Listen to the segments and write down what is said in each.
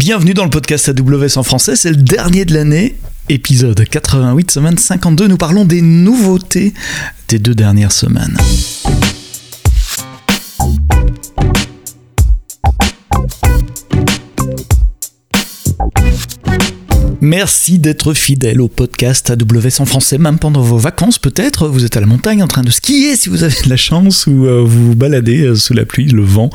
Bienvenue dans le podcast AWS en français, c'est le dernier de l'année, épisode 88, semaine 52. Nous parlons des nouveautés des deux dernières semaines. Merci d'être fidèle au podcast AWS en français, même pendant vos vacances peut-être. Vous êtes à la montagne en train de skier si vous avez de la chance, ou euh, vous vous baladez euh, sous la pluie, le vent,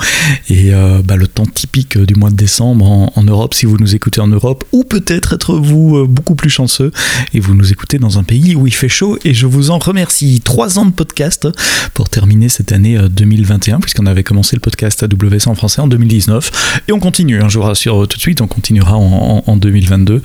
et euh, bah, le temps typique du mois de décembre en, Europe si vous nous écoutez en Europe, ou peut-être être-vous beaucoup plus chanceux et vous nous écoutez dans un pays où il fait chaud, et je vous en remercie. Trois ans de podcast pour terminer cette année 2021, puisqu'on avait commencé le podcast AWS en français en 2019, et on continue, hein, je vous rassure tout de suite, on continuera en 2022.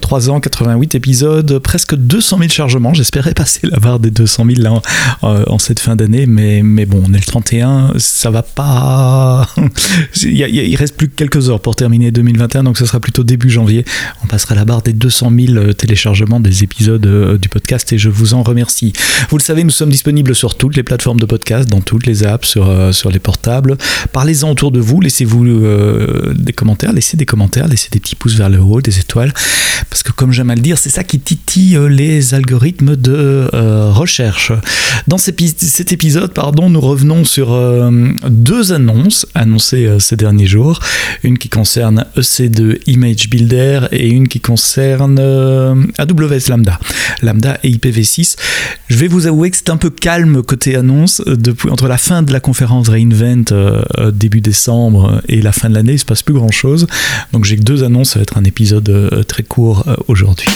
3 euh, ans, 88 épisodes, presque 200 000 chargements. J'espérais passer la barre des 200 000 là, euh, en, cette fin d'année, mais, mais bon, on est le 31, ça va pas. il, il, reste plus que quelques heures pour terminer 2021, donc ce sera plutôt début janvier. On passera la barre des 200 000 euh, téléchargements des épisodes du podcast et je vous en remercie. Vous le savez, nous sommes disponibles sur toutes les plateformes de podcast, dans toutes les apps, sur, sur les portables. Parlez-en autour de vous, laissez-vous des commentaires, laissez des commentaires, laissez des petits pouces vers le haut, des étoiles. Parce que comme j'aime à le dire, c'est ça qui titille euh, les algorithmes de euh, recherche. Dans cet épisode, pardon, nous revenons sur euh, deux annonces annoncées ces derniers jours. Une qui concerne EC2 Image Builder et une qui concerne AWS Lambda. Lambda et IPv6. Je vais vous avouer que c'est un peu calme côté annonce. Depuis, entre la fin de la conférence Reinvent début décembre et la fin de l'année, il se passe plus grand chose. Donc j'ai que deux annonces, ça va être un épisode très court euh, aujourd'hui.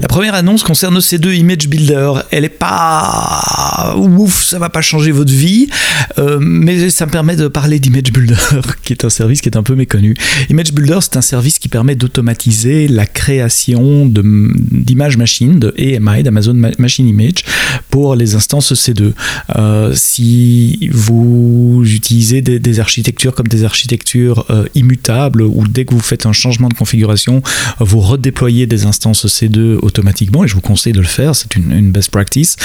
La première annonce concerne ces deux Image Builder. Elle est pas ouf, ça va pas changer votre vie, euh, mais ça me permet de parler d'Image Builder, qui est un service qui est un peu méconnu. Image Builder, c'est un service qui permet d'automatiser la création d'images machines, de AMI, d'Amazon Machine Image, pour les instances C2. Euh, si vous utilisez des, architectures comme des architectures euh, immutables, ou dès que vous faites un changement de configuration, vous redéployez des instances C2 automatiquement, et je vous conseille de le faire, c'est une, best practice.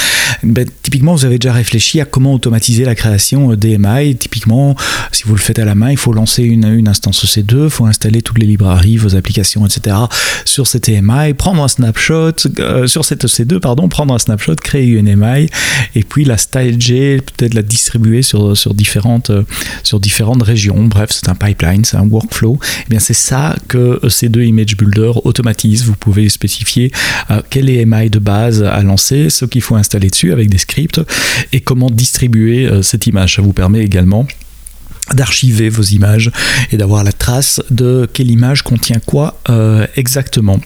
Ben, typiquement, vous avez déjà réfléchi à comment automatiser la création d'EMI. Typiquement, si vous le faites à la main, il faut lancer une, une instance EC2, il faut installer toutes les librairies, vos applications, etc. sur cette EMI, prendre un snapshot, euh, sur cette EC2, pardon, prendre un snapshot, créer une EMI, et puis la styler, peut-être la distribuer sur, sur, différentes, euh, sur différentes régions. Bref, c'est un pipeline, c'est un workflow. Et eh bien, c'est ça que EC2 Image Builder automatise. Vous pouvez spécifier euh, quel EMI de base à lancer, ce qu'il faut installer dessus avec des scripts et comment distribuer euh, cette image. Ça vous permet également d'archiver vos images et d'avoir la trace de quelle image contient quoi euh, exactement.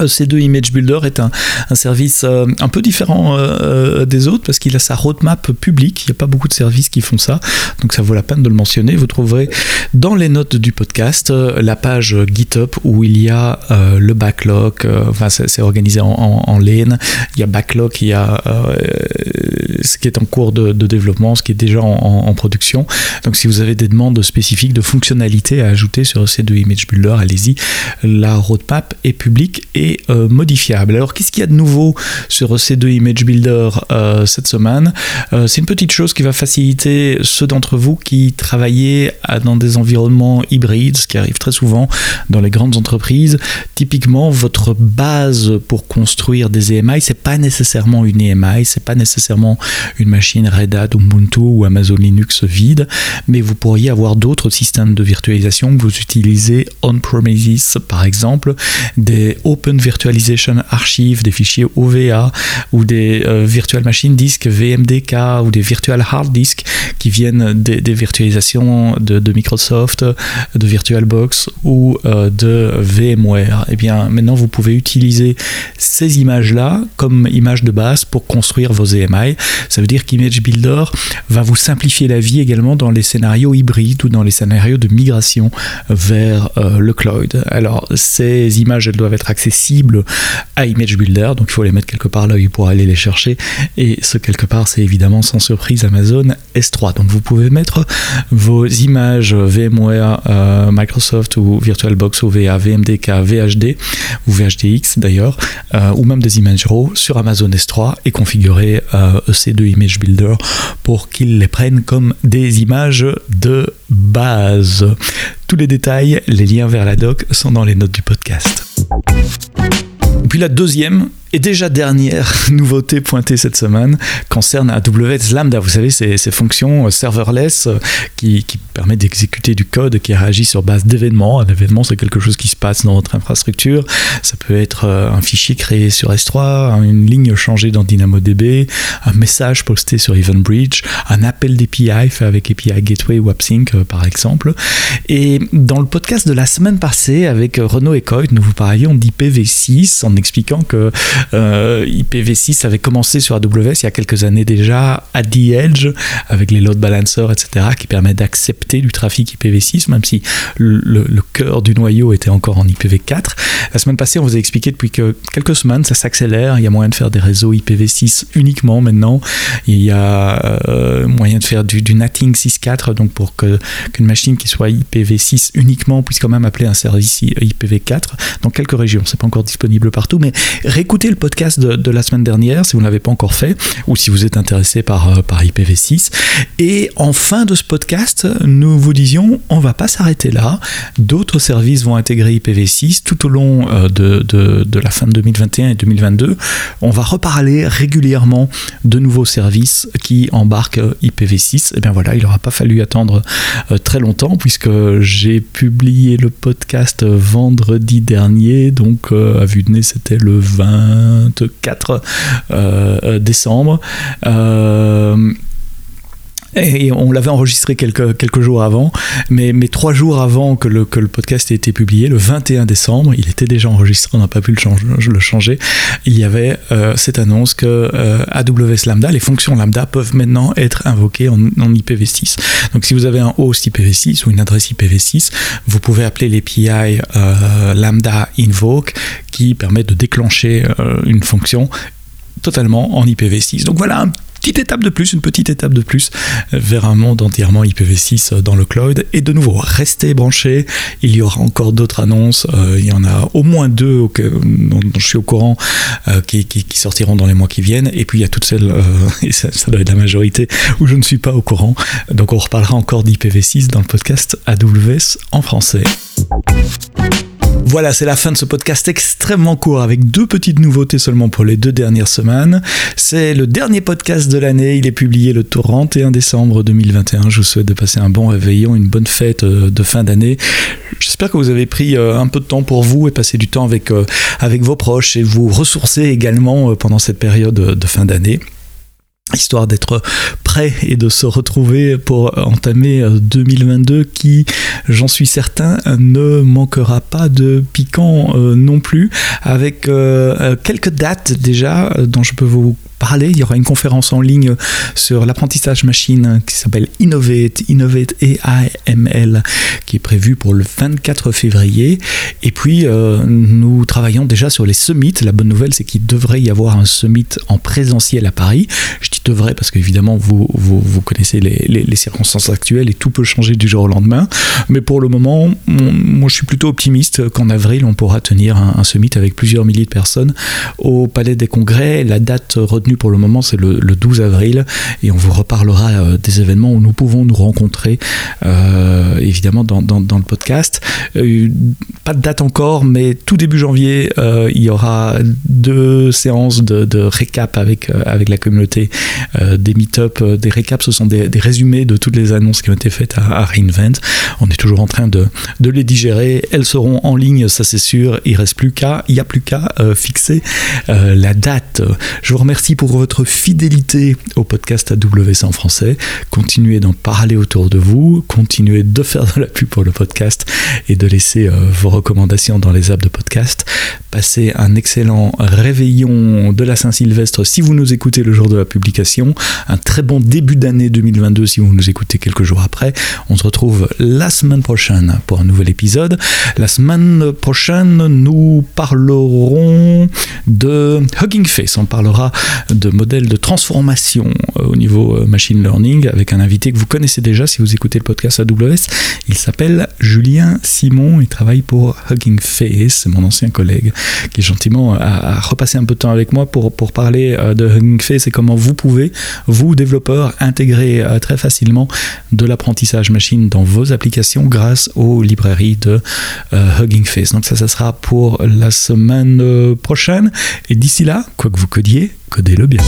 C2 Image Builder est un, service euh, un peu différent euh, euh, des autres parce qu'il a sa roadmap publique. Il n'y a pas beaucoup de services qui font ça, donc ça vaut la peine de le mentionner. Vous trouverez dans les notes du podcast la page GitHub où il y a le backlog. enfin, c'est organisé en, en. Il y a backlog, il y a ce qui est en cours de, développement, ce qui est déjà en, production. Donc, si vous avez des demandes spécifiques de fonctionnalités à ajouter sur C2 Image Builder, allez-y. La roadmap est publique et euh, modifiable. Alors qu'est-ce qu'il y a de nouveau sur ces deux Image Builder euh, cette semaine? Euh, C'est une petite chose qui va faciliter ceux d'entre vous qui travaillez dans des environnements hybrides, ce qui arrive très souvent dans les grandes entreprises. Typiquement, votre base pour construire des EMI, c'est pas nécessairement une EMI, c'est pas nécessairement une machine Red Hat, Ubuntu ou Amazon Linux vide, mais vous pourriez avoir d'autres systèmes de virtualisation que vous utilisez on-premises, par exemple, des open Virtualization Archive, des fichiers OVA ou des euh, Virtual Machine Disk VMDK ou des Virtual Hard Disk qui viennent des, virtualisations de, Microsoft, de VirtualBox ou euh, de VMware. Et eh bien maintenant vous pouvez utiliser ces images-là comme images de base pour construire vos EMI. Ça veut dire qu'Image Builder va vous simplifier la vie également dans les scénarios hybrides ou dans les scénarios de migration vers euh, le cloud. Alors ces images elles doivent être accessibles à Image Builder. Donc il faut les mettre quelque part là où il pourra aller les chercher. Et ce quelque part, c'est évidemment sans surprise Amazon S3. Donc vous pouvez mettre vos images VMware, euh, Microsoft ou VirtualBox OVA, VMDK, VHD ou VHDX d'ailleurs, euh, ou même des images RAW sur Amazon S3 et configurer EC2 euh, Image Builder pour qu'ils les prennent comme des images de base. Tous les détails, les liens vers la doc sont dans les notes du podcast. Puis la deuxième et déjà dernière nouveauté pointée cette semaine concerne AWS Lambda. Vous savez, ces, ces fonctions euh, serverless euh, qui, qui permettent d'exécuter du code qui réagit sur base d'événements. Un événement, c'est quelque chose qui se passe dans votre infrastructure. Ça peut être euh, un fichier créé sur S3, une ligne changée dans DynamoDB, un message posté sur EventBridge, un appel d'API fait avec API Gateway ou AppSync par exemple. Et dans le podcast de la semaine passée avec Renaud et Coy, nous vous parlions d'IPv6 en expliquant que euh, IPv6 avait commencé sur AWS il y a quelques années déjà à The Edge avec les load balancers, etc., qui permettent d'accepter du trafic IPv6, même si le, cœur du noyau était encore en IPv4. La semaine passée, on vous a expliqué depuis que quelques semaines, ça s'accélère. Il y a moyen de faire des réseaux IPv6 uniquement maintenant. Il y a euh, moyen de faire du, du NATing 6.4, donc pour qu'une machine qui soit IPv6 uniquement puisse quand même appeler un service IPv4 dans quelques régions. C'est pas encore disponible partout, mais réécoutez le podcast de, la semaine dernière si vous ne l'avez pas encore fait ou si vous êtes intéressé par, euh, par IPv6. Et en fin de ce podcast, nous vous disions, on va pas s'arrêter là. D'autres services vont intégrer IPv6 tout au long euh, de, de, la fin de 2021 et 2022. On va reparler régulièrement de nouveaux services qui embarquent IPv6. Et bien voilà, il n'aura pas fallu attendre euh, très longtemps puisque j'ai publié le podcast vendredi dernier. Donc à vue de nez, c'était le 20 24 euh, euh, décembre. Euh, et on l'avait enregistré quelques, jours avant, mais, trois jours avant que le, podcast ait été publié, le 21 décembre, il était déjà enregistré, on n'a pas pu le changer, le il y avait cette annonce que AWS Lambda, les fonctions Lambda peuvent maintenant être invoquées en, en, IPv6. Donc si vous avez un host IPv6 ou une adresse IPv6, vous pouvez appeler l'API Lambda Invoke qui permet de déclencher euh, une fonction totalement en IPv6. Donc voilà une petite étape de plus, une petite étape de plus vers un monde entièrement IPv6 dans le cloud. Et de nouveau, restez branchés. Il y aura encore d'autres annonces. Euh, il y en a au moins deux dont, je suis au courant euh, qui, sortiront dans les mois qui viennent. Et puis il y a toutes celles, et ça, ça, doit être la majorité, où je ne suis pas au courant. Donc on reparlera encore d'IPv6 dans le podcast AWS en français. Voilà, c'est la fin de ce podcast extrêmement court avec deux petites nouveautés seulement pour les deux dernières semaines. C'est le dernier podcast de l'année, il est publié le 31 décembre 2021. Je vous souhaite de passer un bon réveillon, une bonne fête euh, de fin d'année. J'espère que vous avez pris euh, un peu de temps pour vous et passé du temps avec, euh, avec vos proches et vous ressourcer également pendant cette période de fin d'année histoire d'être et de se retrouver pour entamer 2022 euh, qui, j'en suis certain, ne manquera pas de piquant euh, non plus, avec euh, quelques dates déjà dont je peux vous parler. Il y aura une conférence en ligne sur l'apprentissage machine qui s'appelle Innovate, Innovate AML, qui est prévue pour le 24 février. Et puis, nous travaillons déjà sur les summits. La bonne nouvelle, c'est qu'il devrait y avoir un summit en présentiel à Paris. Je dis devrait, parce qu'évidemment, vous, vous, connaissez les, circonstances actuelles et tout peut changer du jour au lendemain. Mais pour le moment, moi, je suis plutôt optimiste qu'en avril, on pourra tenir un, summit avec plusieurs milliers de personnes au Palais des Congrès. La date retenue pour le moment, c'est le, 12 avril. Et on vous reparlera euh, des événements où nous pouvons nous rencontrer, euh, évidemment, dans, le podcast. Euh, pas de date encore, mais tout début janvier, il y aura deux séances de, récap avec, avec la communauté des meet-up, euh, des récaps, ce sont des, résumés de toutes les annonces qui ont été faites à, Reinvent. On est toujours en train de, les digérer. Elles seront en ligne, ça c'est sûr. Il reste plus qu'à, il n'y a plus qu'à euh, fixer la date. Je vous remercie pour votre fidélité au podcast AWS en français. Continuez d'en parler autour de vous. Continuez de faire de la pub pour le podcast et de laisser vos recommandations dans les apps de podcast. Passez un excellent réveillon de la Saint-Sylvestre si vous nous écoutez le jour de la publication un très bon début d'année 2022 si vous nous écoutez quelques jours après. On se retrouve la semaine prochaine pour un nouvel épisode. La semaine prochaine, nous parlerons de Hugging Face. On parlera de modèles de transformation euh, au niveau euh, machine learning avec un invité que vous connaissez déjà si vous écoutez le podcast AWS. Il s'appelle Julien Simon. Il travaille pour Hugging Face. Mon ancien collègue qui gentiment a, repassé un peu de temps avec moi pour, pour parler euh, de Hugging Face et comment vous pouvez, vous développeurs, intégrer très facilement de l'apprentissage machine dans vos applications grâce aux librairies de Hugging Face. Donc ça, ça sera pour la semaine prochaine. Et d'ici là, quoi que vous codiez, codez-le bien.